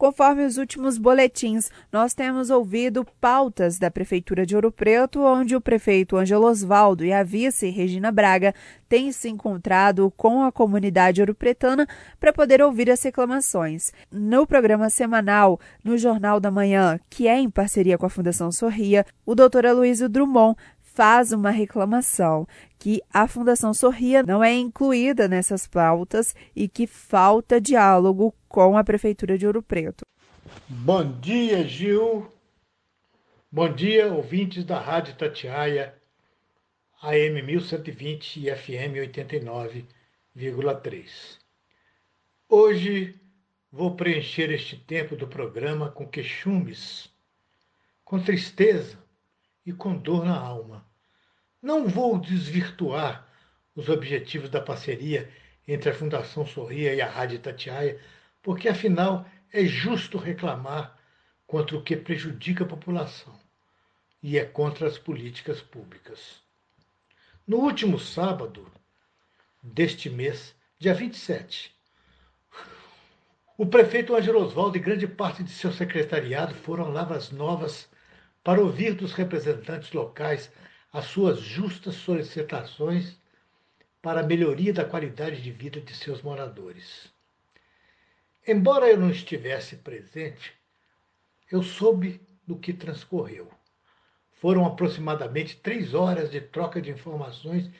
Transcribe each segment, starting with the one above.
Conforme os últimos boletins, nós temos ouvido pautas da Prefeitura de Ouro Preto, onde o prefeito Ângelo Osvaldo e a vice Regina Braga têm se encontrado com a comunidade ouropretana para poder ouvir as reclamações. No programa semanal, no Jornal da Manhã, que é em parceria com a Fundação Sorria, o doutor Aloysio Drummond faz uma reclamação que a Fundação Sorria não é incluída nessas pautas e que falta diálogo com a Prefeitura de Ouro Preto. Bom dia, Gil. Bom dia, ouvintes da Rádio Tatiaia, AM 1120 e FM 89,3. Hoje vou preencher este tempo do programa com queixumes, com tristeza e com dor na alma. Não vou desvirtuar os objetivos da parceria entre a Fundação Sorria e a Rádio Tatiaia, porque afinal é justo reclamar contra o que prejudica a população e é contra as políticas públicas. No último sábado deste mês, dia 27, o prefeito Ângelo Oswaldo e grande parte de seu secretariado foram a Lavras Novas para ouvir dos representantes locais as suas justas solicitações para a melhoria da qualidade de vida de seus moradores. Embora eu não estivesse presente, eu soube do que transcorreu. Foram aproximadamente três horas de troca de informações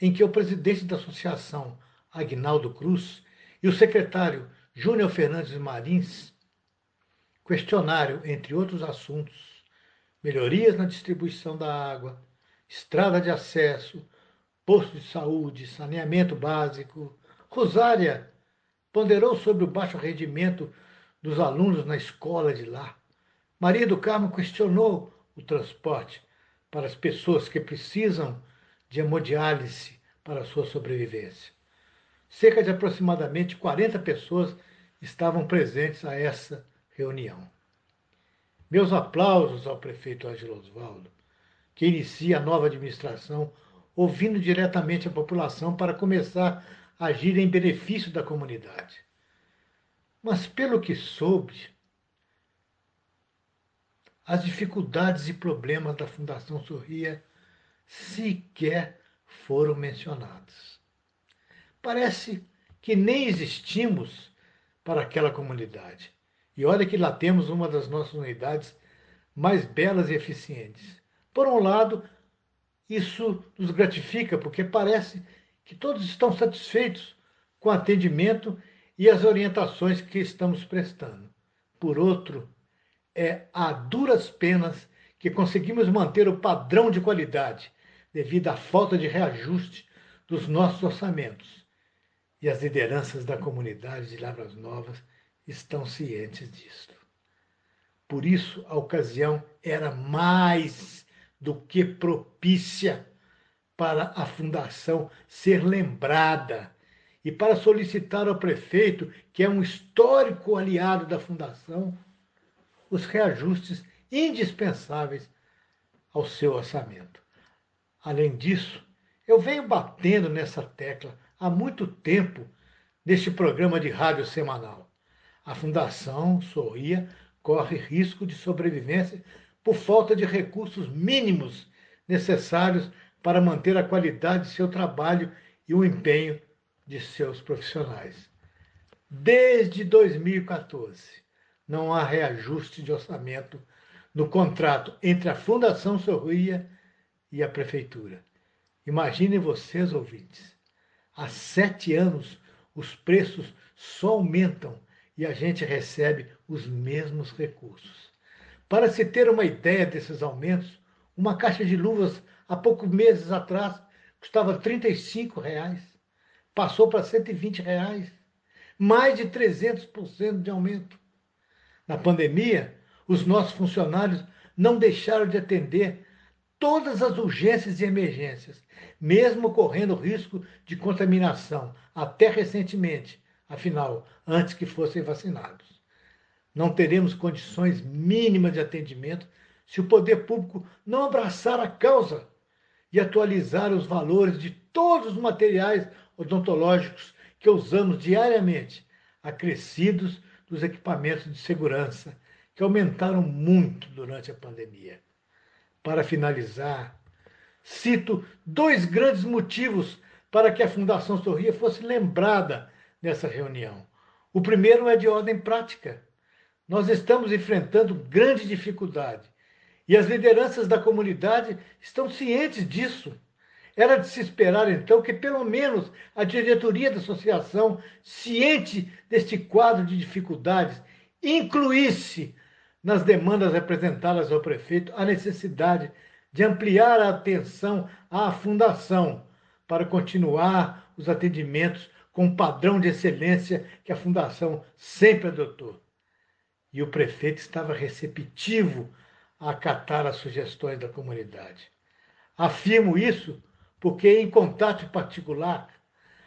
em que o presidente da associação, Agnaldo Cruz, e o secretário Júnior Fernandes Marins questionário, entre outros assuntos, melhorias na distribuição da água, estrada de acesso, posto de saúde, saneamento básico. Rosária ponderou sobre o baixo rendimento dos alunos na escola de lá. Maria do Carmo questionou o transporte para as pessoas que precisam de hemodiálise para sua sobrevivência. Cerca de aproximadamente 40 pessoas estavam presentes a essa reunião. Meus aplausos ao prefeito Ângelo Osvaldo, que inicia a nova administração, ouvindo diretamente a população para começar a agir em benefício da comunidade. Mas, pelo que soube, as dificuldades e problemas da Fundação Sorria sequer foram mencionados. Parece que nem existimos para aquela comunidade. E olha que lá temos uma das nossas unidades mais belas e eficientes. Por um lado, isso nos gratifica, porque parece que todos estão satisfeitos com o atendimento e as orientações que estamos prestando. Por outro, é a duras penas que conseguimos manter o padrão de qualidade devido à falta de reajuste dos nossos orçamentos. E as lideranças da comunidade de Lavras Novas estão cientes disso. Por isso, a ocasião era mais do que propícia para a fundação ser lembrada e para solicitar ao prefeito, que é um histórico aliado da fundação, os reajustes indispensáveis ao seu orçamento. Além disso, eu venho batendo nessa tecla há muito tempo neste programa de rádio semanal. A Fundação Sorria corre risco de sobrevivência por falta de recursos mínimos necessários para manter a qualidade de seu trabalho e o empenho de seus profissionais. Desde 2014, não há reajuste de orçamento no contrato entre a Fundação Sorria e a Prefeitura. Imaginem vocês, ouvintes, há sete anos os preços só aumentam e a gente recebe os mesmos recursos. Para se ter uma ideia desses aumentos, uma caixa de luvas há poucos meses atrás custava 35 reais, passou para 120 reais, mais de 300% de aumento. Na pandemia, os nossos funcionários não deixaram de atender todas as urgências e emergências, mesmo correndo risco de contaminação, até recentemente, afinal, antes que fossem vacinados não teremos condições mínimas de atendimento se o poder público não abraçar a causa e atualizar os valores de todos os materiais odontológicos que usamos diariamente, acrescidos dos equipamentos de segurança, que aumentaram muito durante a pandemia. Para finalizar, cito dois grandes motivos para que a Fundação Sorria fosse lembrada nessa reunião. O primeiro é de ordem prática. Nós estamos enfrentando grande dificuldade e as lideranças da comunidade estão cientes disso. Era de se esperar, então, que pelo menos a diretoria da associação, ciente deste quadro de dificuldades, incluísse nas demandas apresentadas ao prefeito a necessidade de ampliar a atenção à fundação para continuar os atendimentos com o padrão de excelência que a fundação sempre adotou. E o prefeito estava receptivo a acatar as sugestões da comunidade. Afirmo isso porque, em contato particular,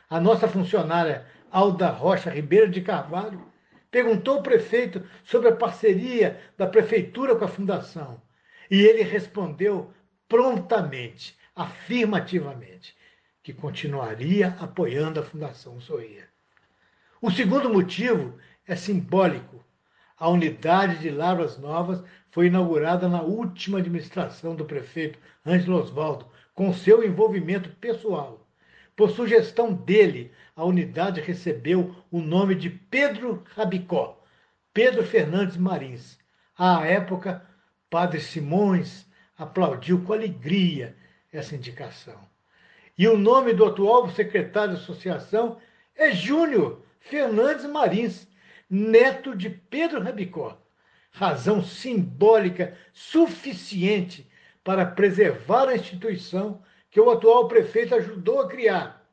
a nossa funcionária Alda Rocha Ribeiro de Carvalho perguntou ao prefeito sobre a parceria da prefeitura com a fundação. E ele respondeu prontamente, afirmativamente, que continuaria apoiando a Fundação Sorria. O segundo motivo é simbólico. A unidade de Lavras Novas foi inaugurada na última administração do prefeito Ângelo Osvaldo, com seu envolvimento pessoal. Por sugestão dele, a unidade recebeu o nome de Pedro Rabicó, Pedro Fernandes Marins. À época, Padre Simões aplaudiu com alegria essa indicação. E o nome do atual secretário da associação é Júnior Fernandes Marins, neto de Pedro Rabicó. Razão simbólica suficiente para preservar a instituição que o atual prefeito ajudou a criar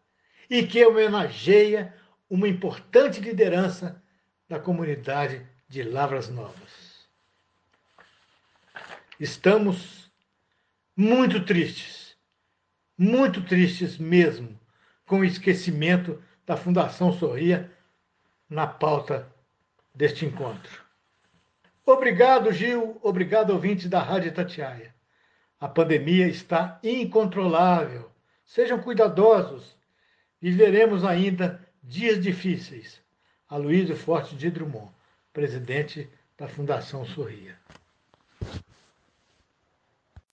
e que homenageia uma importante liderança da comunidade de Lavras Novas. Estamos muito tristes, muito tristes mesmo, com o esquecimento da Fundação Sorria na pauta deste encontro. Obrigado, Gil. Obrigado, ouvintes da Rádio Tatiaia. A pandemia está incontrolável. Sejam cuidadosos. Viveremos ainda dias difíceis. Aloysio Forte de Drummond, presidente da Fundação Sorria.